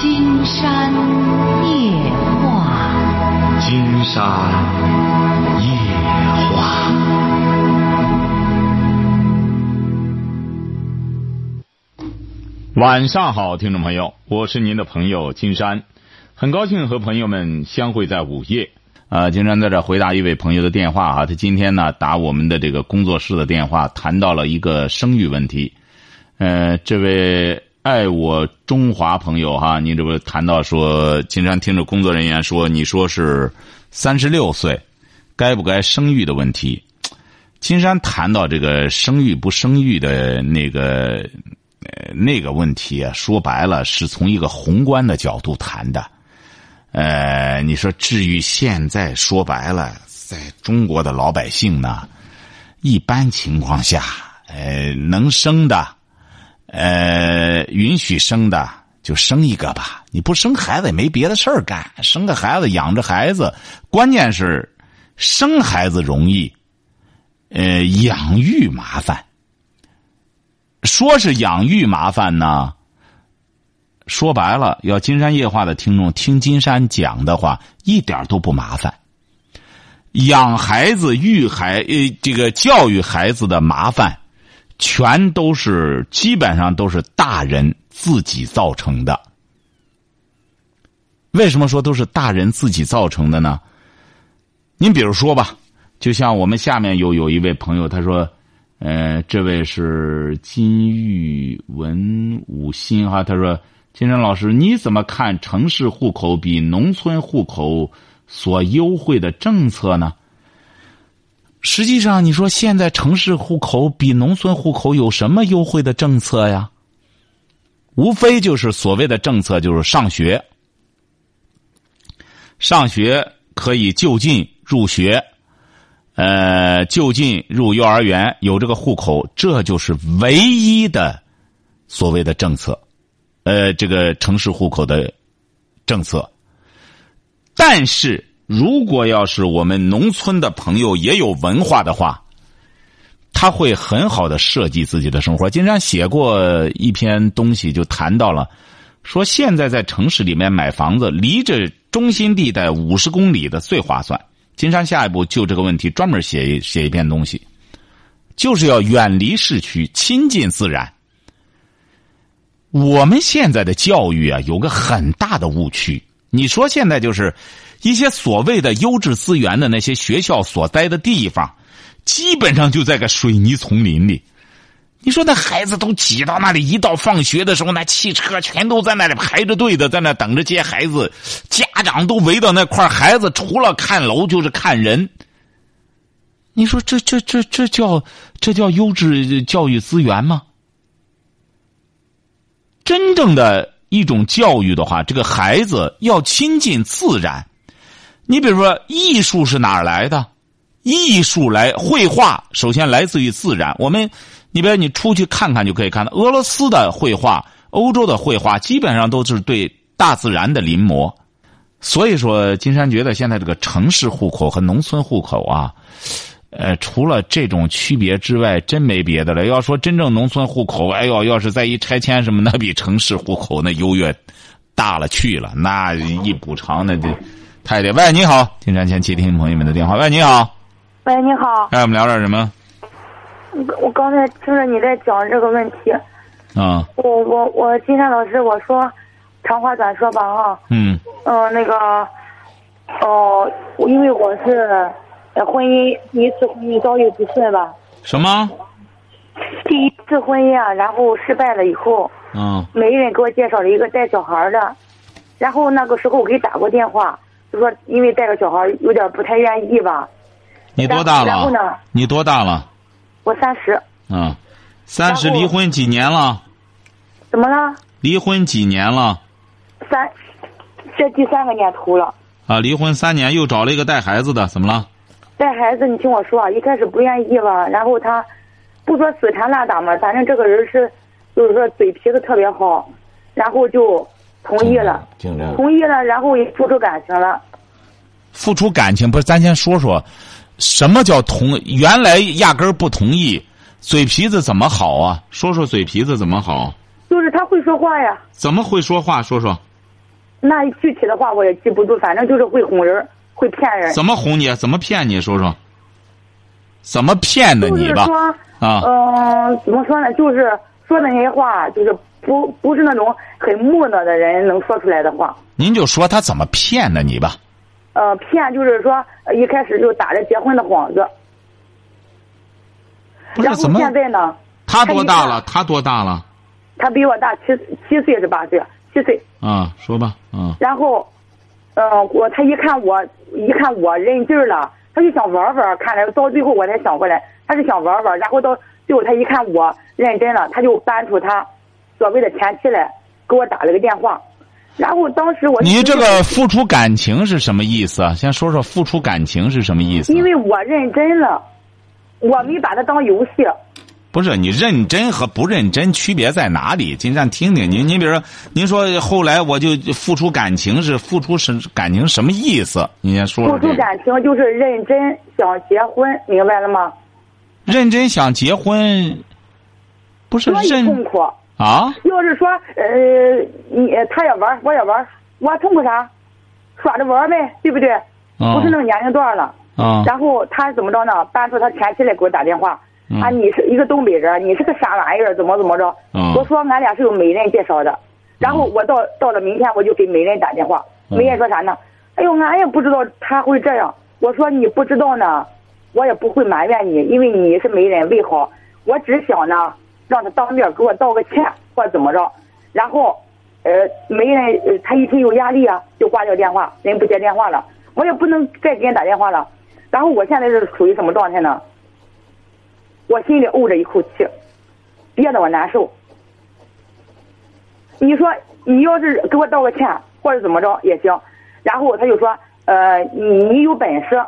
金山夜话，金山夜话。晚上好，听众朋友，我是您的朋友金山，很高兴和朋友们相会在午夜。呃，金山在这回答一位朋友的电话啊，他今天呢打我们的这个工作室的电话，谈到了一个生育问题。呃，这位爱我中华朋友哈，你这不谈到说，金山听着工作人员说，你说是三十六岁，该不该生育的问题。金山谈到这个生育不生育的那个呃那个问题啊，说白了是从一个宏观的角度谈的。呃，你说至于现在说白了，在中国的老百姓呢，一般情况下，呃，能生的，呃，允许生的就生一个吧。你不生孩子也没别的事儿干，生个孩子养着孩子，关键是生孩子容易，呃，养育麻烦。说是养育麻烦呢。说白了，要金山夜话的听众听金山讲的话，一点都不麻烦。养孩子、育孩，呃，这个教育孩子的麻烦，全都是基本上都是大人自己造成的。为什么说都是大人自己造成的呢？您比如说吧，就像我们下面有有一位朋友，他说。呃，这位是金玉文武新哈，他说：“金山老师，你怎么看城市户口比农村户口所优惠的政策呢？”实际上，你说现在城市户口比农村户口有什么优惠的政策呀？无非就是所谓的政策，就是上学，上学可以就近入学。呃，就近入幼儿园，有这个户口，这就是唯一的所谓的政策。呃，这个城市户口的政策。但是如果要是我们农村的朋友也有文化的话，他会很好的设计自己的生活。金山写过一篇东西，就谈到了，说现在在城市里面买房子，离着中心地带五十公里的最划算。金山下一步就这个问题专门写一写一篇东西，就是要远离市区，亲近自然。我们现在的教育啊，有个很大的误区。你说现在就是一些所谓的优质资源的那些学校所待的地方，基本上就在个水泥丛林里。你说那孩子都挤到那里，一到放学的时候，那汽车全都在那里排着队的，在那等着接孩子，家长都围到那块孩子除了看楼就是看人。你说这这这这叫这叫优质教育资源吗？真正的一种教育的话，这个孩子要亲近自然。你比如说，艺术是哪儿来的？艺术来绘画，首先来自于自然。我们。你比如你出去看看就可以看到，俄罗斯的绘画、欧洲的绘画，基本上都是对大自然的临摹。所以说，金山觉得现在这个城市户口和农村户口啊，呃，除了这种区别之外，真没别的了。要说真正农村户口，哎呦，要是再一拆迁什么，那比城市户口那优越大了去了。那一补偿，那就太得。喂，你好，金山前接听朋友们的电话。喂，你好。喂，你好。哎，我们聊点什么？我刚才听着你在讲这个问题，啊，我我我金山老师，我说长话短说吧啊，嗯，嗯，那个，哦，因为我是婚姻第一次婚姻遭遇不顺吧？什么？第一次婚姻啊，然后失败了以后，嗯，媒人给我介绍了一个带小孩的，然后那个时候我给打过电话，就说因为带个小孩有点不太愿意吧。你多大了？然后呢？你多大了？我三十。嗯，三十离婚几年了？怎么了？离婚几年了？三，这第三个年头了。啊，离婚三年，又找了一个带孩子的，怎么了？带孩子，你听我说，一开始不愿意吧，然后他不说死缠烂打嘛，反正这个人是，就是说嘴皮子特别好，然后就同意了，同意了，然后也付出感情了。付出感情不是？咱先说说。什么叫同？原来压根儿不同意，嘴皮子怎么好啊？说说嘴皮子怎么好？就是他会说话呀。怎么会说话？说说。那具体的话我也记不住，反正就是会哄人，会骗人。怎么哄你？怎么骗你？说说。怎么骗的你吧？啊，嗯，怎么说呢？就是说的那些话，就是不不是那种很木讷的人能说出来的话。您就说他怎么骗的你吧。呃，骗就是说一开始就打着结婚的幌子。那怎么现在呢？他多大了？他多大了？他比我大七七岁是八岁？七岁。啊，说吧，啊。然后，嗯，我他一看我一看我认劲了。他就想玩玩，看来到最后我才想过来，他是想玩玩，然后到最后他一看我认真了，他就搬出他所谓的前妻来给我打了个电话，然后当时我你这个付出感情是什么意思啊？先说说付出感情是什么意思？因为我认真了，我没把他当游戏。不是你认真和不认真区别在哪里？金山听听您，您比如说，您说后来我就付出感情是付出什感情什么意思？您先说说。付出感情就是认真想结婚，明白了吗？认真想结婚，不是认痛苦啊？要是说呃，你他也玩，我也玩，我痛苦啥？耍着玩呗，对不对？不是那个年龄段了。啊。然后他怎么着呢？搬出他前妻来给我打电话。啊，你是一个东北人，你是个啥玩意儿？怎么怎么着？我说俺俩是有媒人介绍的，然后我到到了明天我就给媒人打电话，媒人说啥呢？哎呦，俺也不知道他会这样。我说你不知道呢，我也不会埋怨你，因为你是媒人为好，我只想呢让他当面给我道个歉或怎么着。然后，呃，媒人他一听有压力啊，就挂掉电话，人不接电话了，我也不能再给人打电话了。然后我现在是处于什么状态呢？我心里怄着一口气，憋得我难受。你说你要是给我道个歉或者怎么着也行，然后他就说，呃，你你有本事，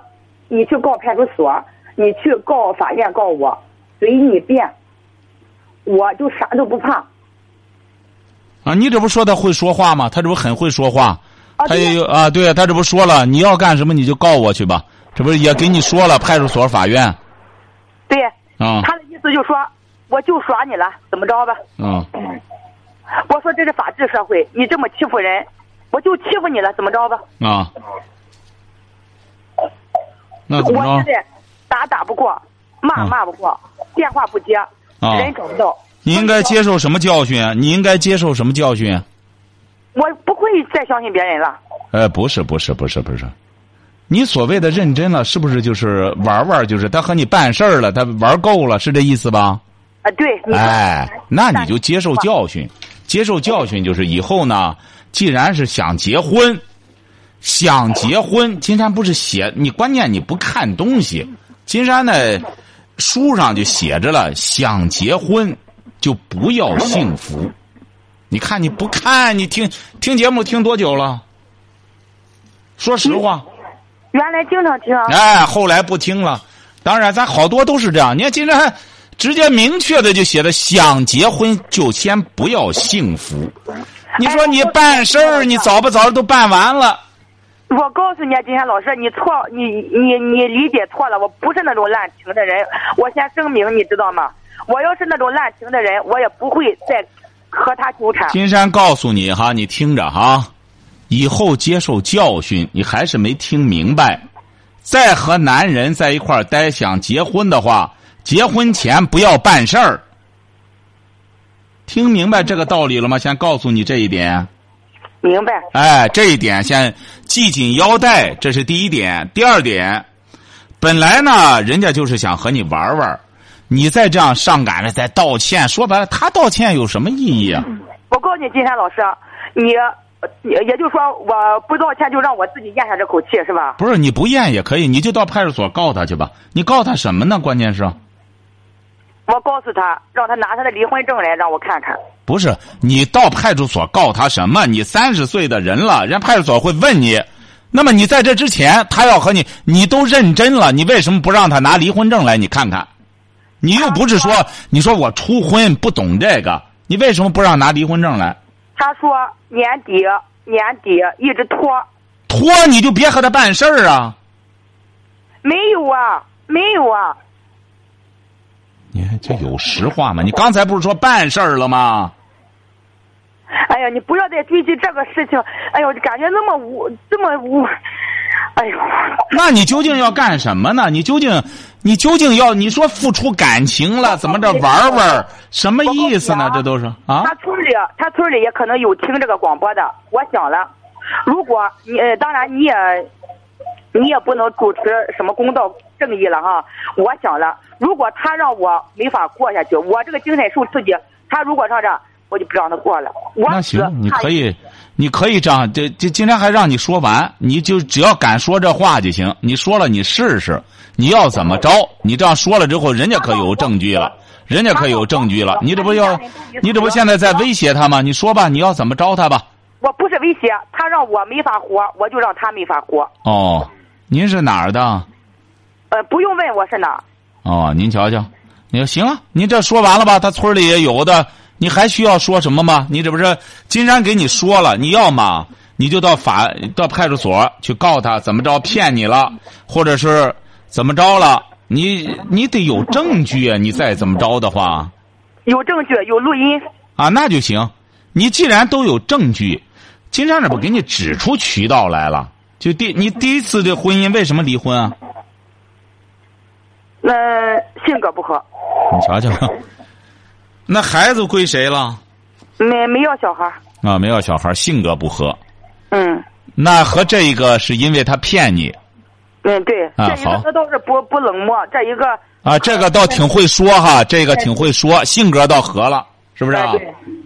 你去告派出所，你去告法院告我，随你便，我就啥都不怕。啊，你这不说他会说话吗？他这不很会说话？他也有啊，对他这不说了，你要干什么你就告我去吧，这不是也给你说了派出所、法院？对。他的意思就说，我就耍你了，怎么着吧？嗯。我说这是法治社会，你这么欺负人，我就欺负你了，怎么着吧？啊。那怎么着？我现在打打不过，骂骂不过，电话不接，人找不到。你应该接受什么教训啊？你应该接受什么教训？我不会再相信别人了。呃，不是，不是，不是，不是。你所谓的认真了，是不是就是玩玩？就是他和你办事儿了，他玩够了，是这意思吧？啊，对。哎，那你就接受教训，接受教训就是以后呢，既然是想结婚，想结婚，金山不是写你，关键你不看东西。金山呢，书上就写着了，想结婚就不要幸福。你看你不看，你听听节目听多久了？说实话。原来经常听，哎，后来不听了。当然，咱好多都是这样。你看，今天还直接明确的就写的，想结婚就先不要幸福。你说你办事儿，你早不早都办完了。我告诉你，今天老师，你错，你你你理解错了。我不是那种滥情的人，我先声明，你知道吗？我要是那种滥情的人，我也不会再和他纠缠。金山告诉你哈，你听着哈。以后接受教训，你还是没听明白。再和男人在一块儿待，想结婚的话，结婚前不要办事儿。听明白这个道理了吗？先告诉你这一点。明白。哎，这一点先系紧腰带，这是第一点。第二点，本来呢，人家就是想和你玩玩，你再这样上赶着再道歉，说白了，他道歉有什么意义啊？我告诉你，金山老师，你。也也就是说，我不道歉就让我自己咽下这口气，是吧？不是，你不咽也可以，你就到派出所告他去吧。你告他什么呢？关键是，我告诉他，让他拿他的离婚证来让我看看。不是，你到派出所告他什么？你三十岁的人了，人派出所会问你。那么你在这之前，他要和你，你都认真了，你为什么不让他拿离婚证来？你看看，你又不是说，你说我初婚不懂这个，你为什么不让拿离婚证来？他说年底年底一直拖，拖你就别和他办事儿啊。没有啊，没有啊。你看这有实话吗？你刚才不是说办事儿了吗？哎呀，你不要再追究这个事情。哎呦，感觉那么无，这么无。哎呦，那你究竟要干什么呢？你究竟，你究竟要你说付出感情了，怎么着玩玩？什么意思呢？这都是啊。他村里，他村里也可能有听这个广播的。我想了，如果你，当然你也，你也不能主持什么公道正义了哈。我想了，如果他让我没法过下去，我这个精神受刺激，他如果上这，我就不让他过了。那行，你可以。你可以这样，这这今天还让你说完，你就只要敢说这话就行。你说了，你试试，你要怎么着？你这样说了之后，人家可有证据了，人家可有证据了。你这不要，你这不现在在威胁他吗？你说吧，你要怎么着他吧？我不是威胁，他让我没法活，我就让他没法活。哦，您是哪儿的？呃，不用问我是哪。哦，您瞧瞧，你说行啊，您这说完了吧？他村里也有的。你还需要说什么吗？你这不是金山给你说了，你要么你就到法到派出所去告他怎么着骗你了，或者是怎么着了？你你得有证据啊！你再怎么着的话，有证据有录音啊，那就行。你既然都有证据，金山这不给你指出渠道来了？就第你第一次的婚姻为什么离婚啊？那性格不合。你瞧瞧。那孩子归谁了？没没要小孩啊，没要小孩性格不合。嗯。那和这一个是因为他骗你。嗯，对。啊，好。他倒是不不冷漠，这一个。啊，这个倒挺会说哈，这个挺会说，性格倒合了，是不是啊？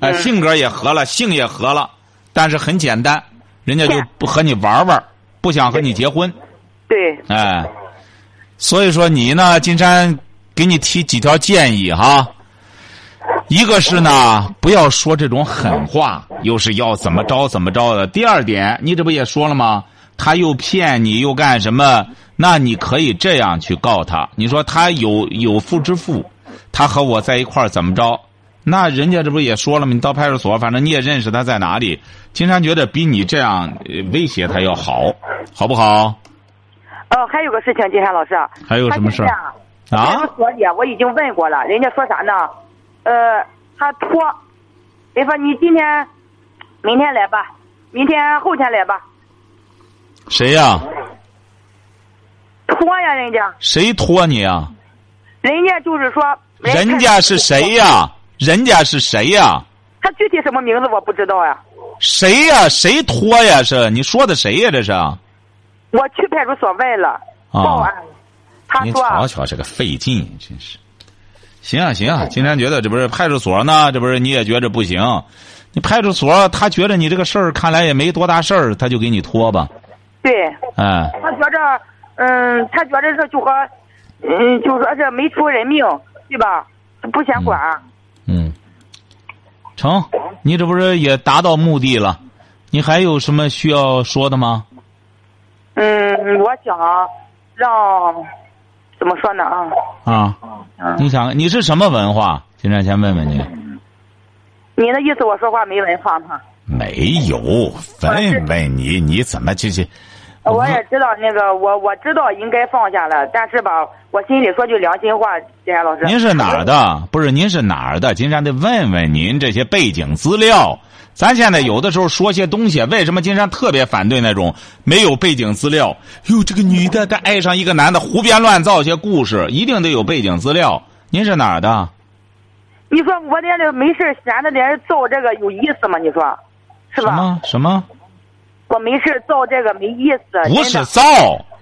哎，性格也合了，性也合了，但是很简单，人家就不和你玩玩，不想和你结婚。对。哎，所以说你呢，金山给你提几条建议哈。一个是呢，不要说这种狠话，又是要怎么着怎么着的。第二点，你这不也说了吗？他又骗你，又干什么？那你可以这样去告他。你说他有有妇之夫，他和我在一块儿怎么着？那人家这不也说了吗？你到派出所，反正你也认识他在哪里。金山觉得比你这样威胁他要好，好不好？哦，还有个事情，金山老师。还有什么事儿？啊？派出所里我已经问过了，人家说啥呢？呃，他拖，你说你今天、明天来吧，明天后天来吧。谁呀？拖呀，人家。谁拖你啊？人家就是说。人家是谁呀？人家是谁呀？他具体什么名字我不知道呀。谁呀？谁拖呀？是你说的谁呀？这是。我去派出所问了，报案。他说。你瞧瞧这个费劲，真是。行啊行啊，今天觉得这不是派出所呢，这不是你也觉着不行。你派出所他觉得你这个事儿看来也没多大事儿，他就给你拖吧。对。哎。他觉着，嗯，他觉着这就和，嗯，就说这没出人命，对吧？不先管。嗯。成，你这不是也达到目的了？你还有什么需要说的吗？嗯，我想让。怎么说呢啊？啊，你想你是什么文化？金山先问问你。你的意思我说话没文化吗？没有，问问你，你怎么这些？我也知道那个，我我知道应该放下了，但是吧，我心里说句良心话，金山老师。您是哪儿的？不是，您是哪儿的？金山得问问您这些背景资料。咱现在有的时候说些东西，为什么金山特别反对那种没有背景资料？哟，这个女的她爱上一个男的，胡编乱造些故事，一定得有背景资料。您是哪儿的？你说我在这没事闲着在这造这个有意思吗？你说，是吧？什么什么？我没事造这个没意思。不是造，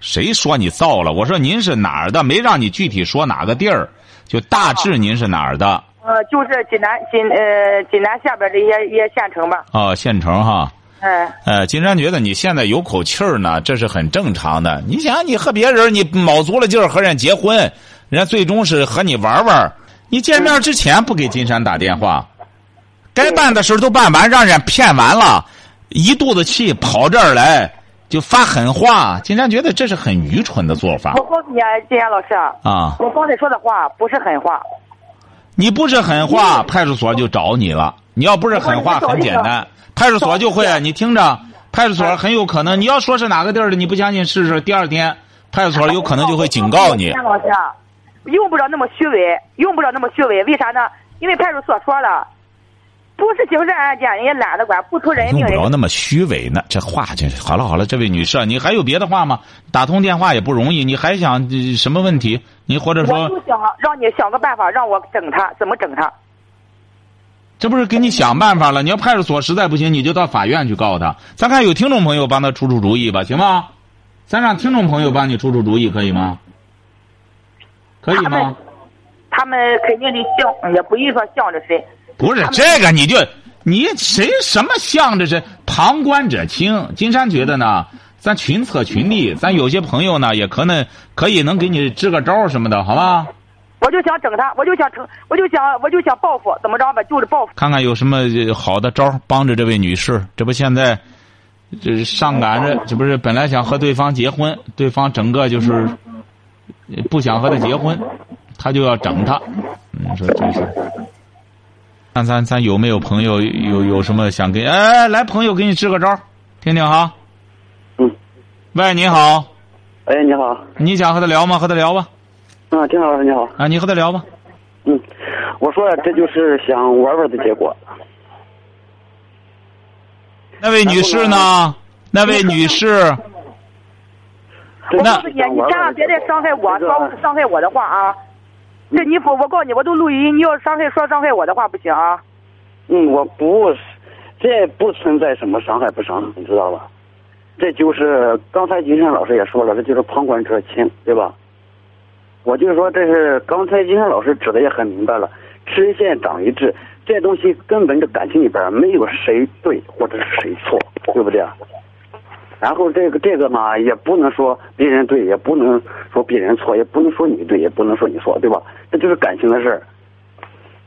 谁说你造了？我说您是哪儿的？没让你具体说哪个地儿，就大致您是哪儿的。呃，就是济南济呃济南下边的一些一些县城吧。哦，县城哈。嗯。呃，金山觉得你现在有口气儿呢，这是很正常的。你想，你和别人你卯足了劲儿和人结婚，人家最终是和你玩玩。你见面之前不给金山打电话，该办的事都办完，让人骗完了，一肚子气跑这儿来就发狠话。金山觉得这是很愚蠢的做法。我告诉你啊，金山老师啊，我刚才说的话不是狠话。你不是狠话，派出所就找你了。你要不是狠话，很简单，派出所就会。你听着，派出所很有可能。你要说是哪个地儿的，你不相信试试。第二天，派出所有可能就会警告你。老师，用不着那么虚伪，用不着那么虚伪。为啥呢？因为派出所说了，不是刑事案件，人家懒得管，不出人命。用不着那么虚伪呢，这话这好了好了，这位女士，你还有别的话吗？打通电话也不容易，你还想什么问题？你或者说，我就想让你想个办法，让我整他，怎么整他？这不是给你想办法了？你要派出所实在不行，你就到法院去告他。咱看有听众朋友帮他出出主意吧，行吗？咱让听众朋友帮你出出主意，可以吗？可以吗？他们肯定得向，也不一说向着谁。不是这个，你就你谁什么向着谁？旁观者清。金山觉得呢，咱群策群力，咱有些朋友呢，也可能可以能给你支个招什么的，好吧？我就想整他，我就想成，我就想，我就想报复，怎么着吧？就是报复。看看有什么好的招帮着这位女士。这不现在，这上赶着，这不是本来想和对方结婚，对方整个就是不想和他结婚，他就要整他。你说这是？看咱咱有没有朋友有有什么想给？哎，来朋友给你支个招，听听哈。嗯。喂，你好。哎，你好。你想和他聊吗？和他聊吧。啊，丁老师你好。啊，你和他聊吧。嗯，我说这就是想玩玩的结果。那位女士呢？那位女士。我告诉你，你千万别再伤害我，伤伤害我的话啊！这你不，我告诉你，我都录音，你要伤害说伤害我的话不行啊。嗯，我不，这不存在什么伤害不伤害，你知道吧？这就是刚才金山老师也说了，这就是旁观者清，对吧？我就说，这是刚才金山老师指的也很明白了，吃一堑长一智，这东西根本这感情里边没有谁对或者是谁错，对不对啊？然后这个这个嘛，也不能说别人对，也不能说别人错，也不能说你对，也不能说你错，对吧？这就是感情的事儿。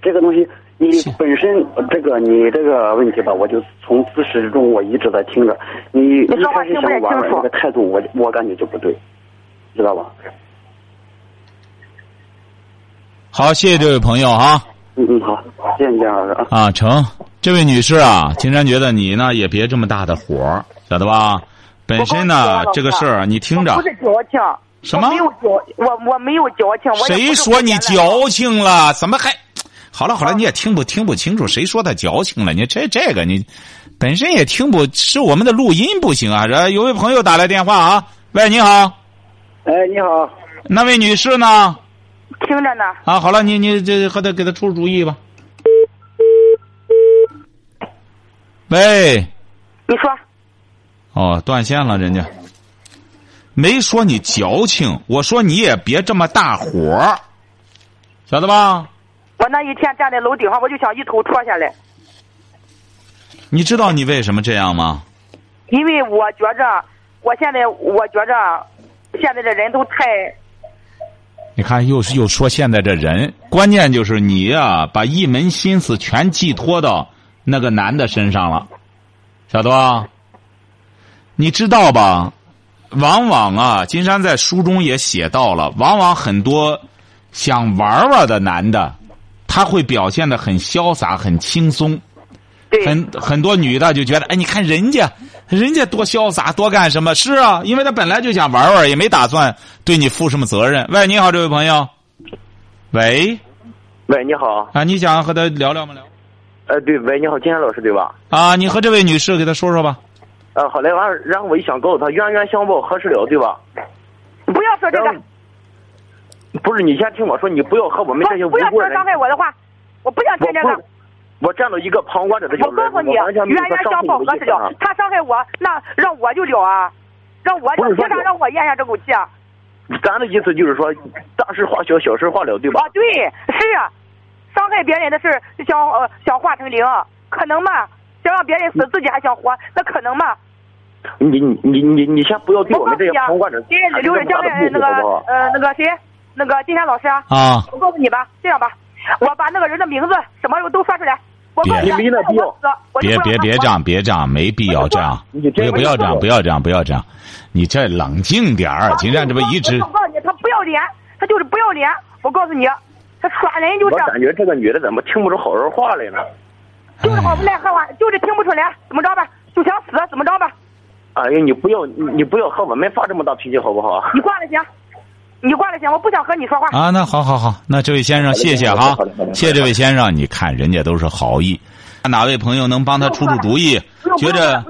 这个东西，你本身这个你这个问题吧，我就从自始至终我一直在听着，你一开始想玩玩这个态度，我我感觉就不对，知道吧？好，谢谢这位朋友啊。嗯嗯，好，谢谢金老师啊。啊，成，这位女士啊，金山觉得你呢也别这么大的火，晓得吧？本身呢这个事儿，你听着。不是矫情。什么？没有矫，我我没有矫情。谁说你矫情了？怎么还？好了好了，你也听不听不清楚？谁说他矫情了？你这这个你本身也听不，是我们的录音不行啊？这有位朋友打来电话啊，喂，你好。哎，你好。那位女士呢？听着呢。啊，好了，你你这和他给他出主意吧。喂。你说。哦，断线了，人家。没说你矫情，我说你也别这么大火，晓得吧？我那一天站在楼顶上，我就想一头戳下来。你知道你为什么这样吗？因为我觉着，我现在我觉着，现在的人都太。你看，又是又说现在这人，关键就是你呀，把一门心思全寄托到那个男的身上了，晓得吧？你知道吧？往往啊，金山在书中也写到了，往往很多想玩玩的男的，他会表现的很潇洒、很轻松。很很多女的就觉得，哎，你看人家，人家多潇洒，多干什么？是啊，因为他本来就想玩玩，也没打算对你负什么责任。喂，你好，这位朋友。喂。喂，你好。啊，你想和他聊聊吗？聊。呃，对，喂，你好，金山老师对吧？啊，你和这位女士给他说说吧。呃，好嘞，完，然后我一想告诉他，冤冤相报何时了，对吧？不要说这个。不是，你先听我说，你不要和我们这些无辜人。不要说伤害我的话，我不想听这个。我站到一个旁观者的角度，我告诉你，冤冤相报何时了？他伤害我，那让我就了啊，让我凭啥让我咽下这口气啊？咱的意思就是说，大事化小，小事化了，对吧？啊，对，是啊，伤害别人的事想呃想化成零，可能吗？想让别人死，自己还想活，那可能吗？你你你你你先不要对我们这些旁观者给刘仁将来那个呃那个谁那个金山老师啊，我告诉你吧，这样吧，我把那个人的名字什么都说出来。别别别别这样，别这样，没必要这样。不不要这样，不要这样，不要这样。你这冷静点儿，金山这不一直。我告诉你，他不要脸，他就是不要脸。我告诉你，他耍人就是。我感觉这个女的怎么听不出好人话来呢？就是好不赖话，就是听不出来，怎么着吧？就想死，怎么着吧？哎呀，你不要你不要和我们发这么大脾气，好不好？你挂了行，你挂了行，我不想和你说话。啊，那好好好，那这位先生，谢谢哈，谢谢这位先生。你看人家都是好意，哪位朋友能帮他出出主意？觉着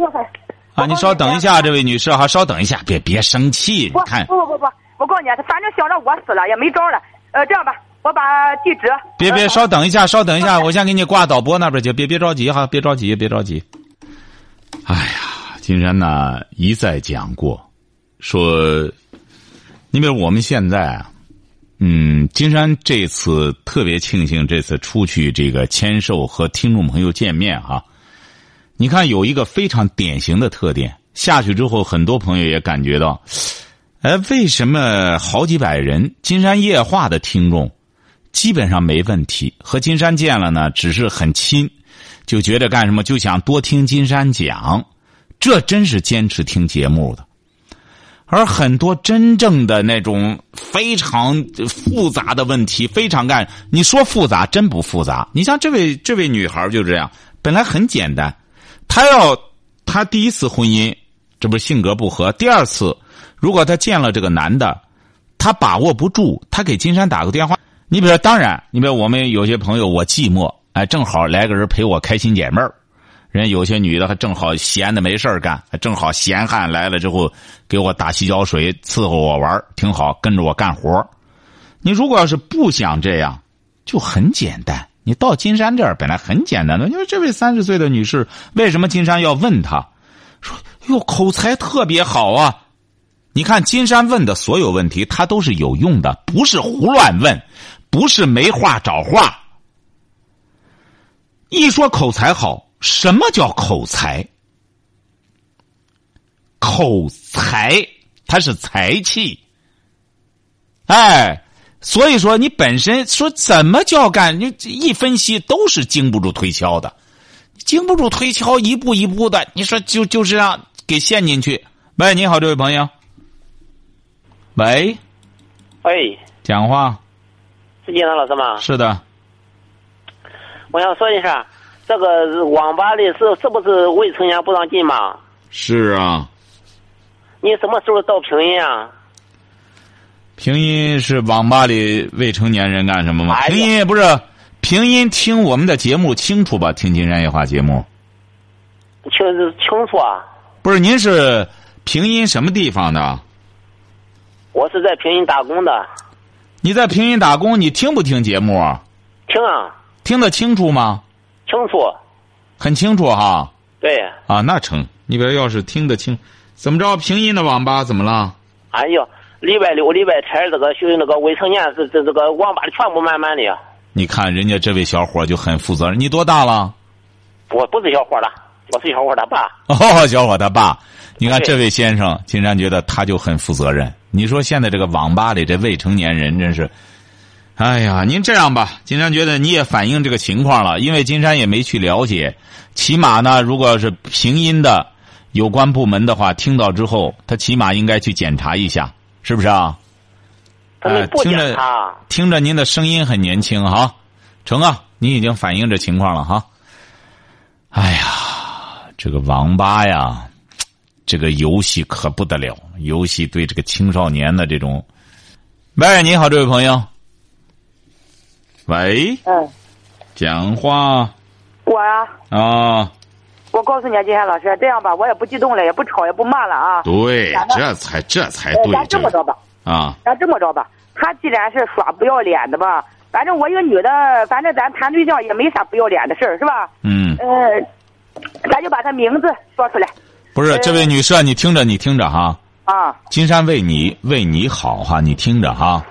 啊，你稍等一下，这位女士哈，稍等一下，别别生气。不看，不不不，我告诉你，他反正想着我死了也没招了。呃，这样吧，我把地址。别别，稍等一下，稍等一下，我先给你挂导播那边去。别别着急哈，别着急，别着急。哎呀，金山呢一再讲过，说，你比如我们现在啊。嗯，金山这次特别庆幸这次出去这个签售和听众朋友见面哈。你看有一个非常典型的特点，下去之后很多朋友也感觉到，哎，为什么好几百人金山夜话的听众基本上没问题，和金山见了呢，只是很亲，就觉得干什么就想多听金山讲，这真是坚持听节目的。而很多真正的那种非常复杂的问题，非常干，你说复杂真不复杂。你像这位这位女孩就这样，本来很简单，她要她第一次婚姻，这不是性格不合；第二次，如果她见了这个男的，她把握不住，她给金山打个电话。你比如说，当然，你比如我们有些朋友，我寂寞，哎，正好来个人陪我开心解闷儿。人有些女的还正好闲的没事干，正好闲汉来了之后，给我打洗脚水，伺候我玩挺好，跟着我干活你如果要是不想这样，就很简单。你到金山这儿本来很简单的，因为这位三十岁的女士，为什么金山要问她？说哟，口才特别好啊！你看金山问的所有问题，他都是有用的，不是胡乱问，不是没话找话。一说口才好。什么叫口才？口才，它是才气。哎，所以说你本身说怎么叫干？你一分析都是经不住推敲的，经不住推敲，一步一步的，你说就就是让给陷进去。喂，你好，这位朋友。喂。喂。讲话。是金山老师吗？是的。我想说一下。这个网吧里是是不是未成年不让进嘛？是啊。你什么时候到平阴啊？平阴是网吧里未成年人干什么吗？平阴不是平阴听我们的节目清楚吧？听金山夜话节目。清清楚啊。不是您是平阴什么地方的？我是在平阴打工的。你在平阴打工，你听不听节目？听啊。听得清楚吗？清楚，很清楚哈。对。啊，那成。你比如要是听得清，怎么着？平阴的网吧怎么了？哎呦，礼拜六、礼拜天这个就那个未成年这这这个网吧里全部满满的。你看人家这位小伙就很负责任。你多大了？我不是小伙了，我是小伙他爸。哦，小伙他爸。你看这位先生，竟然觉得他就很负责任。你说现在这个网吧里这未成年人真是。哎呀，您这样吧，金山觉得你也反映这个情况了，因为金山也没去了解。起码呢，如果是平阴的有关部门的话，听到之后，他起码应该去检查一下，是不是啊？呃，听着，听着，您的声音很年轻哈，成啊，你已经反映这情况了哈。哎呀，这个王八呀，这个游戏可不得了，游戏对这个青少年的这种。喂，你好，这位朋友。喂，嗯，讲话，我啊，啊，我告诉你啊，金山老师，这样吧，我也不激动了，也不吵，也不骂了啊。对，这才这才对。咱这么着吧，啊，咱这么着吧，他既然是耍不要脸的吧，反正我一个女的，反正咱谈对象也没啥不要脸的事儿，是吧？嗯。呃，咱就把他名字说出来。不是，这位女士，你听着，你听着哈。啊。金山为你为你好哈，你听着哈。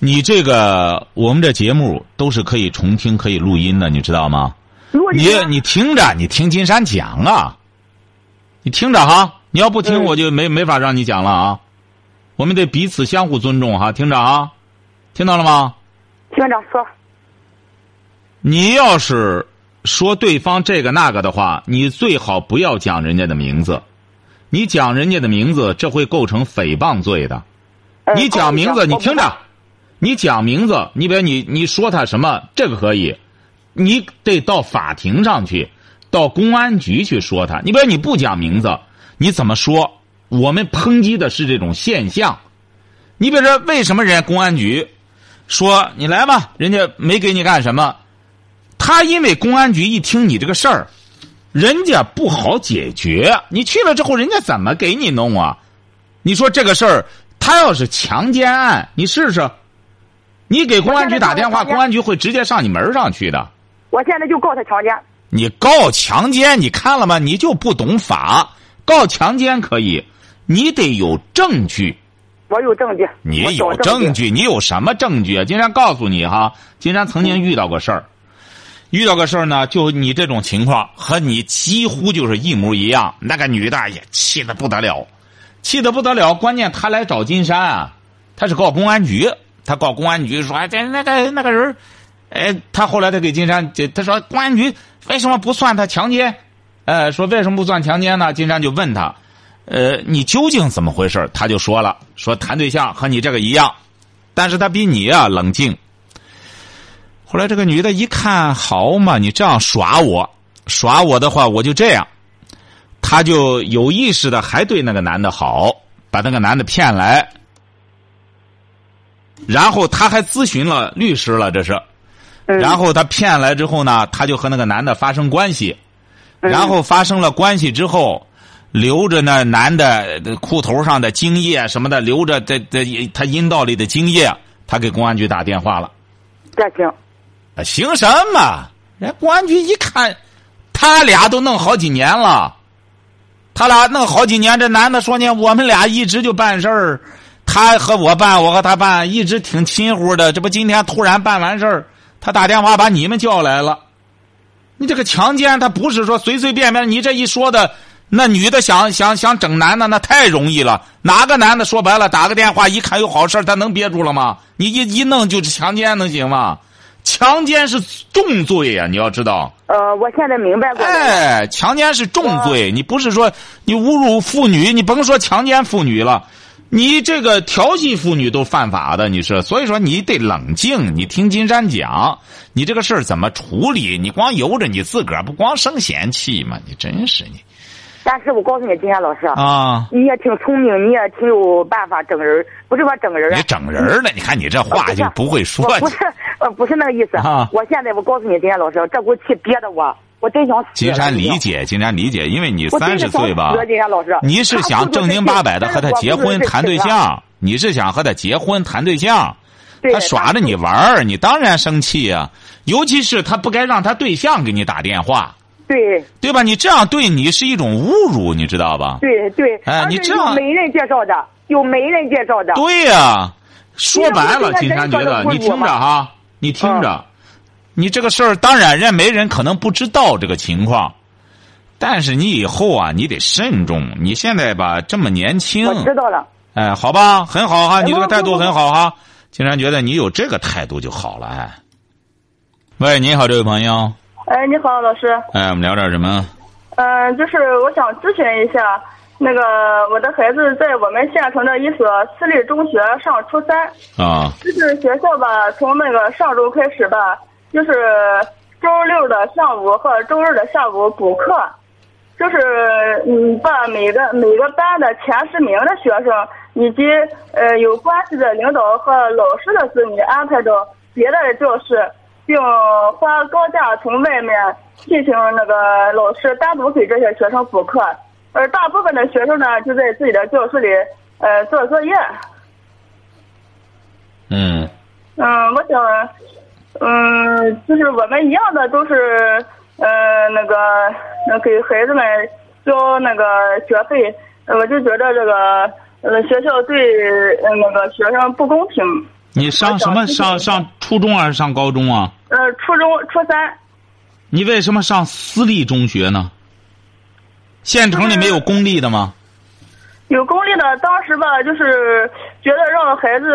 你这个，我们这节目都是可以重听、可以录音的，你知道吗？你你听着，你听金山讲啊，你听着哈。你要不听，我就没没法让你讲了啊。我们得彼此相互尊重哈，听着啊，听到了吗？听着说。你要是说对方这个那个的话，你最好不要讲人家的名字。你讲人家的名字，这会构成诽谤罪的。你讲名字，你听着。你讲名字，你比如你你说他什么，这个可以，你得到法庭上去，到公安局去说他。你比如你不讲名字，你怎么说？我们抨击的是这种现象。你比如说，为什么人家公安局说你来吧，人家没给你干什么？他。因为公安局一听你这个事儿，人家不好解决。你去了之后，人家怎么给你弄啊？你说这个事儿，他要是强奸案，你试试。你给公安局打电话，公安局会直接上你门上去的。我现在就告他强奸。你告强奸，你看了吗？你就不懂法。告强奸可以，你得有证据。我有证据。你有证据？你有什么证据啊？金山告诉你哈，金山曾经遇到过事儿，遇到个事儿呢，就你这种情况和你几乎就是一模一样。那个女的也气得不得了，气得不得了。关键她来找金山啊，她是告公安局。他告公安局说：“哎，这那个那个人，哎，他后来他给金山，他说公安局为什么不算他强奸？呃，说为什么不算强奸呢？金山就问他，呃，你究竟怎么回事？他就说了，说谈对象和你这个一样，但是他比你啊冷静。后来这个女的一看，好嘛，你这样耍我，耍我的话，我就这样，他就有意识的还对那个男的好，把那个男的骗来。”然后他还咨询了律师了，这是，然后他骗来之后呢，他就和那个男的发生关系，然后发生了关系之后，留着那男的裤头上的精液什么的，留着这这他阴道里的精液，他给公安局打电话了。这行？行什么？人公安局一看，他俩都弄好几年了，他俩弄好几年，这男的说呢，我们俩一直就办事儿。他和我办，我和他办，一直挺亲乎的。这不今天突然办完事儿，他打电话把你们叫来了。你这个强奸，他不是说随随便便。你这一说的，那女的想想想整男的，那太容易了。哪个男的说白了，打个电话一看有好事他能憋住了吗？你一一弄就是强奸，能行吗？强奸是重罪呀，你要知道。呃，我现在明白过了。哎，强奸是重罪，你不是说你侮辱妇女，你甭说强奸妇女了。你这个调戏妇女都犯法的，你是所以说你得冷静。你听金山讲，你这个事儿怎么处理？你光由着你自个儿，不光生闲气吗？你真是你。但是我告诉你，金山老师啊，你也挺聪明，你也挺有办法整人，不是说整人。你整人了？你看你这话就不会说。不是，呃，不是那个意思。啊，我现在我告诉你，金山老师，这股气憋的我。我真想死。金山理解，金山理解，因为你三十岁吧，金山老师，你是想正经八百的和他结婚谈对象，你是想和他结婚谈对象，他耍着你玩儿，你当然生气呀。尤其是他不该让他对象给你打电话，对对吧？你这样对你是一种侮辱，你知道吧？对对，哎，你这样媒人介绍的，有媒人介绍的，对呀。说白了，金山觉得你听着哈，你听着。你这个事儿，当然人没人可能不知道这个情况，但是你以后啊，你得慎重。你现在吧这么年轻，我知道了。哎，好吧，很好哈，你这个态度很好哈。竟然觉得你有这个态度就好了哎。喂，你好，这位朋友。哎，你好，老师。哎，我们聊点什么？嗯，就是我想咨询一下，那个我的孩子在我们县城的一所私立中学上初三。啊。就是学校吧，从那个上周开始吧。就是周六的上午和周日的下午补课，就是嗯，把每个每个班的前十名的学生以及呃有关系的领导和老师的子女安排到别的教室，并花高价从外面进行那个老师单独给这些学生补课，而大部分的学生呢就在自己的教室里呃做作业。嗯。嗯，我想。嗯，就是我们一样的，都是呃那个那给孩子们交那个学费，我就觉得这个呃学校对那个学生不公平。你上什么上上初中还是上高中啊？呃，初中初三。你为什么上私立中学呢？县城里没有公立的吗？有公立的，当时吧，就是觉得让孩子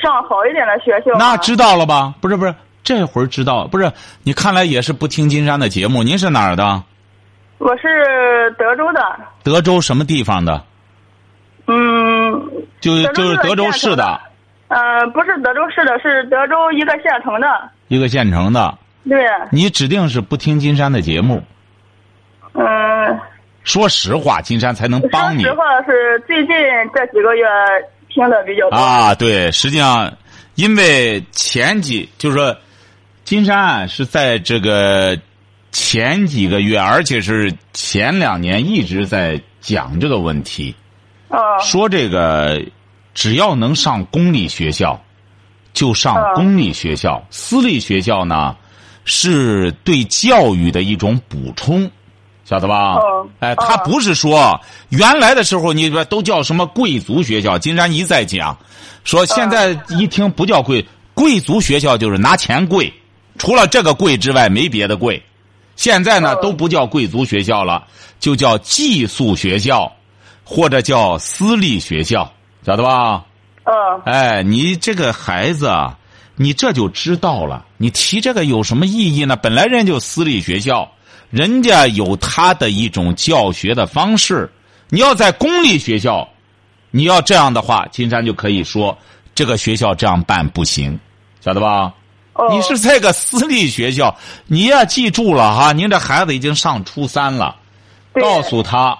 上好一点的学校。那知道了吧？不是不是。这会儿知道不是？你看来也是不听金山的节目。您是哪儿的？我是德州的。德州什么地方的？嗯，就就是德州市的。呃，不是德州市的，是德州一个县城的。一个县城的。对。你指定是不听金山的节目。嗯。说实话，金山才能帮你。说实话，是最近这几个月听的比较多。啊，对，实际上，因为前几就是说。金山是在这个前几个月，而且是前两年一直在讲这个问题。啊。说这个只要能上公立学校，就上公立学校。私立学校呢，是对教育的一种补充，晓得吧？哎，他不是说原来的时候你说都叫什么贵族学校。金山一再讲，说现在一听不叫贵贵族学校，就是拿钱贵。除了这个贵之外，没别的贵。现在呢，都不叫贵族学校了，就叫寄宿学校，或者叫私立学校，晓得吧？嗯。哎，你这个孩子，你这就知道了。你提这个有什么意义呢？本来人就私立学校，人家有他的一种教学的方式。你要在公立学校，你要这样的话，金山就可以说这个学校这样办不行，晓得吧？你是在个私立学校，你要记住了哈，您这孩子已经上初三了，告诉他，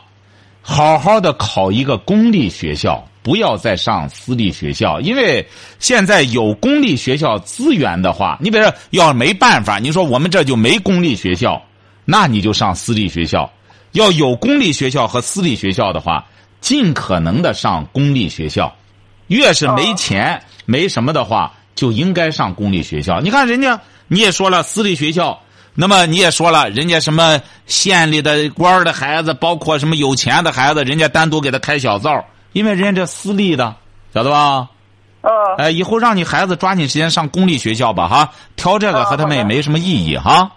好好的考一个公立学校，不要再上私立学校，因为现在有公立学校资源的话，你比如说要没办法，你说我们这就没公立学校，那你就上私立学校；要有公立学校和私立学校的话，尽可能的上公立学校，越是没钱没什么的话。就应该上公立学校。你看人家，你也说了私立学校，那么你也说了，人家什么县里的官的孩子，包括什么有钱的孩子，人家单独给他开小灶，因为人家这私立的，晓得吧？呃。哎，以后让你孩子抓紧时间上公立学校吧，哈，挑这个和他们也没什么意义，哈。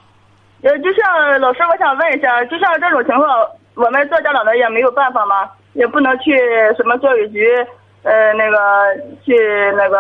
呃，就像老师，我想问一下，就像这种情况，我们做家长的也没有办法吗？也不能去什么教育局。呃，那个去那个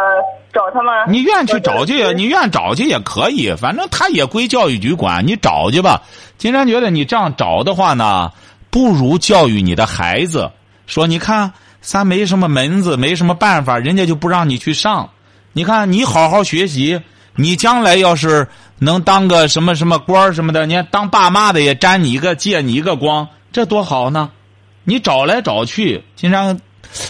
找他们。你愿去找去，你愿找去也可以，反正他也归教育局管，你找去吧。金山觉得你这样找的话呢，不如教育你的孩子，说你看咱没什么门子，没什么办法，人家就不让你去上。你看你好好学习，你将来要是能当个什么什么官什么的，你看当爸妈的也沾你一个借你一个光，这多好呢。你找来找去，经常。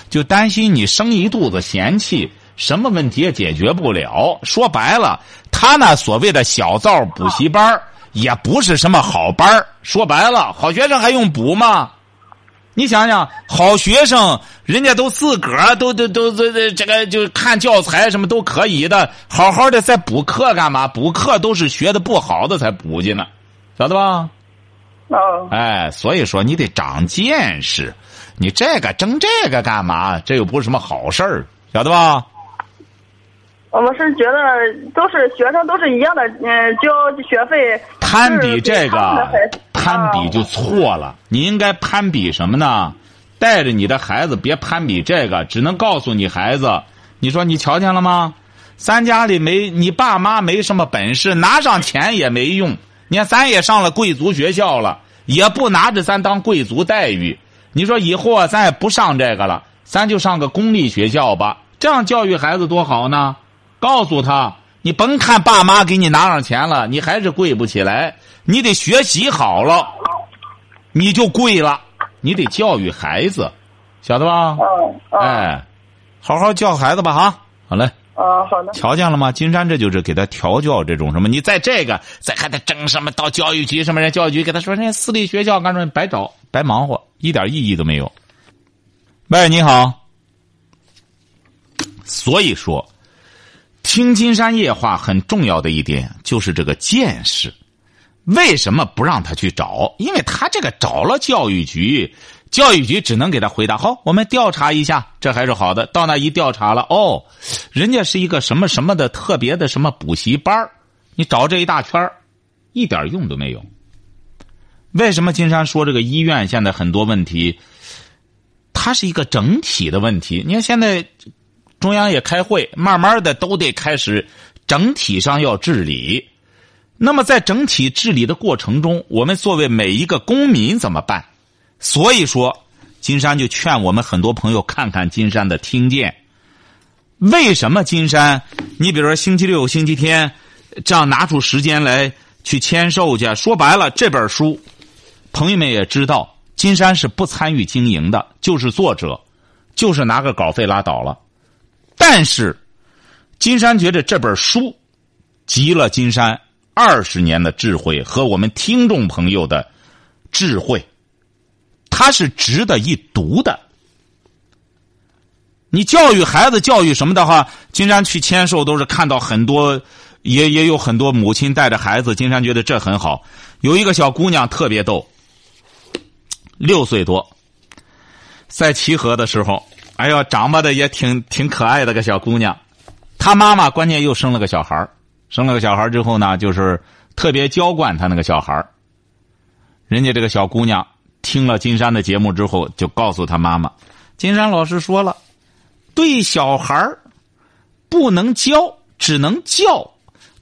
就担心你生一肚子嫌弃，什么问题也解决不了。说白了，他那所谓的小灶补习班也不是什么好班说白了，好学生还用补吗？你想想，好学生人家都自个儿都都都这这个就看教材什么都可以的，好好的在补课干嘛？补课都是学的不好的才补去呢，晓得吧？哦。哎，所以说你得长见识。你这个争这个干嘛？这又不是什么好事儿，晓得吧？我们是觉得都是学生都是一样的，嗯，交学费。攀比这个，攀比就错了。你应该攀比什么呢？带着你的孩子别攀比这个，只能告诉你孩子，你说你瞧见了吗？咱家里没你爸妈没什么本事，拿上钱也没用。你看咱也上了贵族学校了，也不拿着咱当贵族待遇。你说以后啊，咱也不上这个了，咱就上个公立学校吧，这样教育孩子多好呢。告诉他，你甭看爸妈给你拿上钱了，你还是跪不起来。你得学习好了，你就跪了。你得教育孩子，晓得吧？哎，好好教孩子吧，哈。好嘞。啊，好的。瞧见了吗？金山这就是给他调教这种什么？你在这个再还得争什么？到教育局什么人？教育局给他说，人家私立学校干什么？白找，白忙活，一点意义都没有。喂，你好。所以说，听金山夜话很重要的一点就是这个见识。为什么不让他去找？因为他这个找了教育局。教育局只能给他回答好，我们调查一下，这还是好的。到那一调查了，哦，人家是一个什么什么的特别的什么补习班你找这一大圈一点用都没有。为什么金山说这个医院现在很多问题？它是一个整体的问题。你看现在中央也开会，慢慢的都得开始整体上要治理。那么在整体治理的过程中，我们作为每一个公民怎么办？所以说，金山就劝我们很多朋友看看金山的听见。为什么金山？你比如说星期六、星期天，这样拿出时间来去签售去。说白了，这本书，朋友们也知道，金山是不参与经营的，就是作者，就是拿个稿费拉倒了。但是，金山觉得这本书，集了金山二十年的智慧和我们听众朋友的智慧，它是值得一读的。你教育孩子，教育什么的话，金山去签售都是看到很多，也也有很多母亲带着孩子，金山觉得这很好。有一个小姑娘特别逗，六岁多，在齐河的时候，哎呦，长吧的也挺挺可爱的个小姑娘，她妈妈关键又生了个小孩生了个小孩之后呢，就是特别娇惯她那个小孩人家这个小姑娘听了金山的节目之后，就告诉她妈妈，金山老师说了。对小孩不能教，只能教；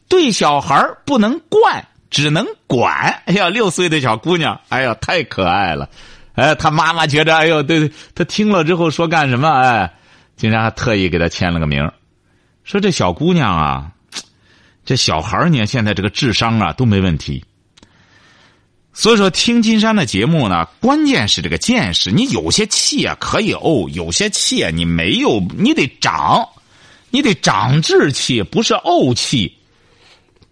对小孩不能惯，只能管。哎呀，六岁的小姑娘，哎呀，太可爱了。哎，他妈妈觉着，哎呦，对对，他听了之后说干什么？哎，竟然还特意给他签了个名，说这小姑娘啊，这小孩呢，现在这个智商啊都没问题。所以说，听金山的节目呢，关键是这个见识。你有些气啊可以怄，有些气啊你没有，你得长，你得长志气，不是怄气。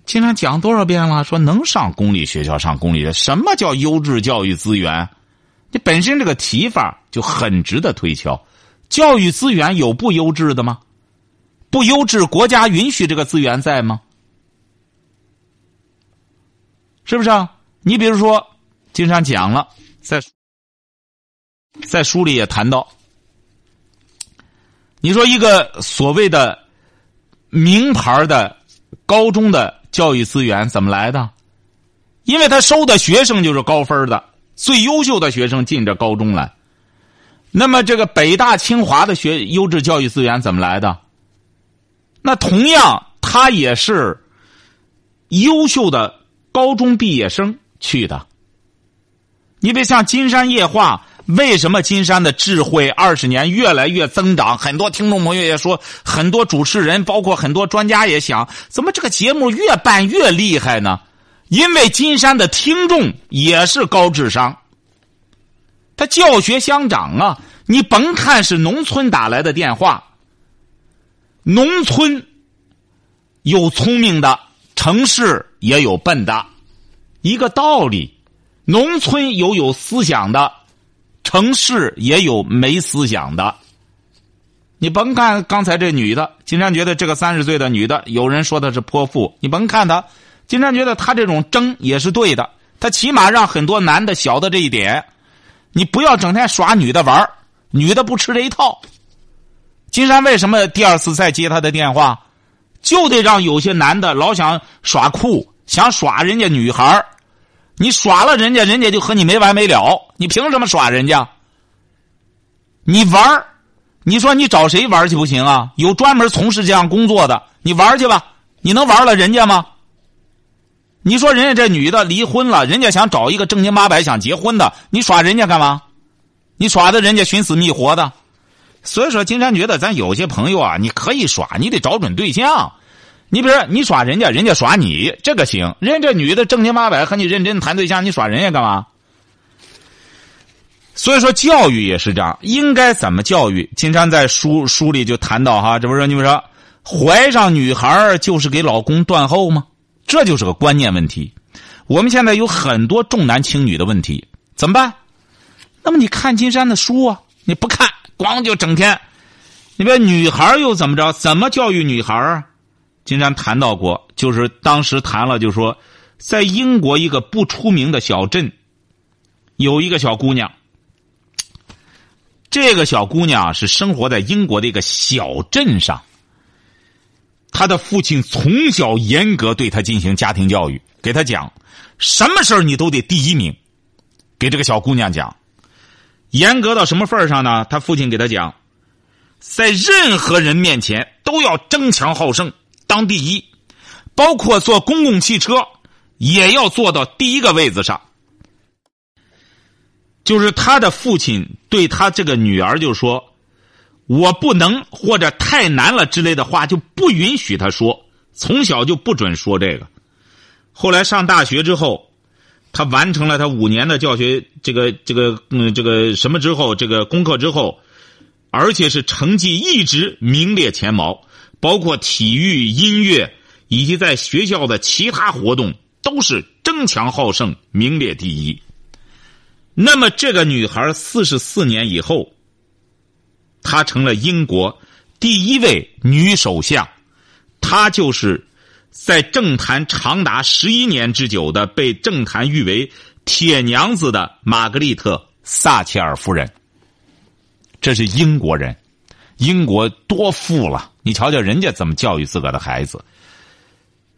金山讲多少遍了？说能上公立学校上公立，什么叫优质教育资源？你本身这个提法就很值得推敲。教育资源有不优质的吗？不优质，国家允许这个资源在吗？是不是啊？你比如说，经常讲了，在在书里也谈到，你说一个所谓的名牌的高中的教育资源怎么来的？因为他收的学生就是高分的，最优秀的学生进这高中来。那么这个北大清华的学优质教育资源怎么来的？那同样，他也是优秀的高中毕业生。去的，你别像金山夜话，为什么金山的智慧二十年越来越增长？很多听众朋友也说，很多主持人，包括很多专家也想，怎么这个节目越办越厉害呢？因为金山的听众也是高智商，他教学相长啊！你甭看是农村打来的电话，农村有聪明的，城市也有笨的。一个道理，农村有有思想的，城市也有没思想的。你甭看刚才这女的，金山觉得这个三十岁的女的，有人说她是泼妇，你甭看她，金山觉得他这种争也是对的。他起码让很多男的晓得这一点，你不要整天耍女的玩女的不吃这一套。金山为什么第二次再接他的电话，就得让有些男的老想耍酷，想耍人家女孩你耍了人家，人家就和你没完没了。你凭什么耍人家？你玩你说你找谁玩去不行啊？有专门从事这样工作的，你玩去吧。你能玩了人家吗？你说人家这女的离婚了，人家想找一个正经八百想结婚的，你耍人家干嘛？你耍的人家寻死觅活的。所以说，金山觉得咱有些朋友啊，你可以耍，你得找准对象。你比如说，你耍人家，人家耍你，这个行。人家这女的正经八百和你认真谈对象，你耍人家干嘛？所以说，教育也是这样，应该怎么教育？金山在书书里就谈到哈，这不是你们说，怀上女孩就是给老公断后吗？这就是个观念问题。我们现在有很多重男轻女的问题，怎么办？那么你看金山的书啊，你不看，光就整天，你说女孩又怎么着？怎么教育女孩啊？金山谈到过，就是当时谈了，就说，在英国一个不出名的小镇，有一个小姑娘。这个小姑娘是生活在英国的一个小镇上。他的父亲从小严格对他进行家庭教育，给他讲，什么事儿你都得第一名。给这个小姑娘讲，严格到什么份儿上呢？他父亲给他讲，在任何人面前都要争强好胜。当第一，包括坐公共汽车，也要坐到第一个位子上。就是他的父亲对他这个女儿就说：“我不能或者太难了之类的话，就不允许他说。从小就不准说这个。后来上大学之后，他完成了他五年的教学这个这个嗯这个什么之后，这个功课之后，而且是成绩一直名列前茅。”包括体育、音乐以及在学校的其他活动都是争强好胜，名列第一。那么，这个女孩四十四年以后，她成了英国第一位女首相，她就是在政坛长达十一年之久的被政坛誉为“铁娘子”的玛格丽特·撒切尔夫人。这是英国人，英国多富了，你瞧瞧人家怎么教育自个的孩子。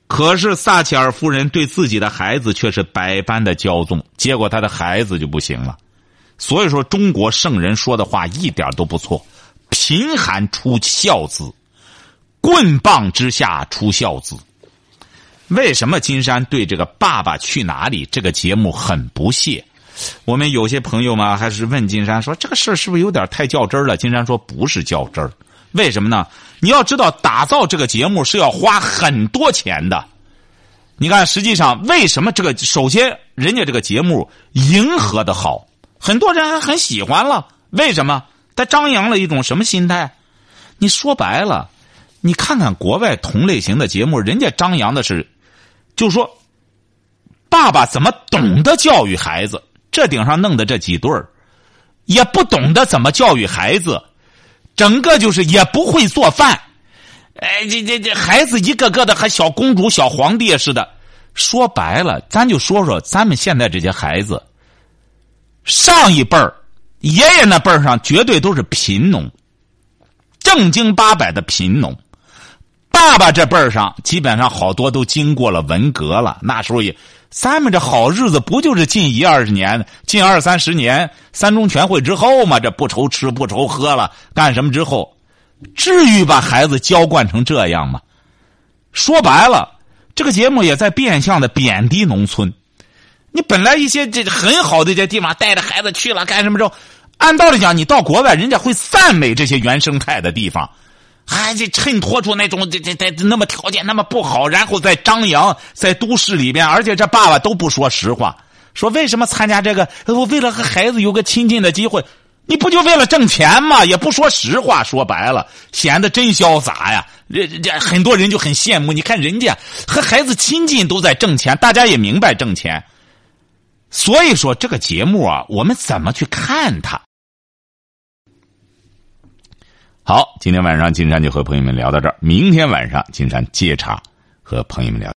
可是撒切尔夫人对自己的孩子却是百般的骄纵，结果他的孩子就不行了。所以说，中国圣人说的话一点都不错：“贫寒出孝子，棍棒之下出孝子。”为什么金山对这个《爸爸去哪里》这个节目很不屑？我们有些朋友嘛，还是问金山说：“这个事儿是不是有点太较真了？”金山说：“不是较真。”为什么呢？你要知道，打造这个节目是要花很多钱的。你看，实际上为什么这个？首先，人家这个节目迎合的好，很多人还很喜欢了。为什么？他张扬了一种什么心态？你说白了，你看看国外同类型的节目，人家张扬的是，就说爸爸怎么懂得教育孩子？这顶上弄的这几对儿，也不懂得怎么教育孩子。整个就是也不会做饭，哎，这这这孩子一个个的和小公主、小皇帝似的。说白了，咱就说说咱们现在这些孩子，上一辈儿爷爷那辈儿上绝对都是贫农，正经八百的贫农。爸爸这辈儿上基本上好多都经过了文革了，那时候也。咱们这好日子不就是近一二十年、近二三十年三中全会之后吗？这不愁吃不愁喝了，干什么之后，至于把孩子娇惯成这样吗？说白了，这个节目也在变相的贬低农村。你本来一些这很好的这些地方，带着孩子去了干什么之后，按道理讲，你到国外，人家会赞美这些原生态的地方。还这衬托出那种这这这那么条件那么不好，然后再张扬在都市里边，而且这爸爸都不说实话，说为什么参加这个？我为了和孩子有个亲近的机会，你不就为了挣钱吗？也不说实话，说白了显得真潇洒呀！这这很多人就很羡慕。你看人家和孩子亲近都在挣钱，大家也明白挣钱，所以说这个节目啊，我们怎么去看它？好，今天晚上金山就和朋友们聊到这儿。明天晚上金山接茬和朋友们聊。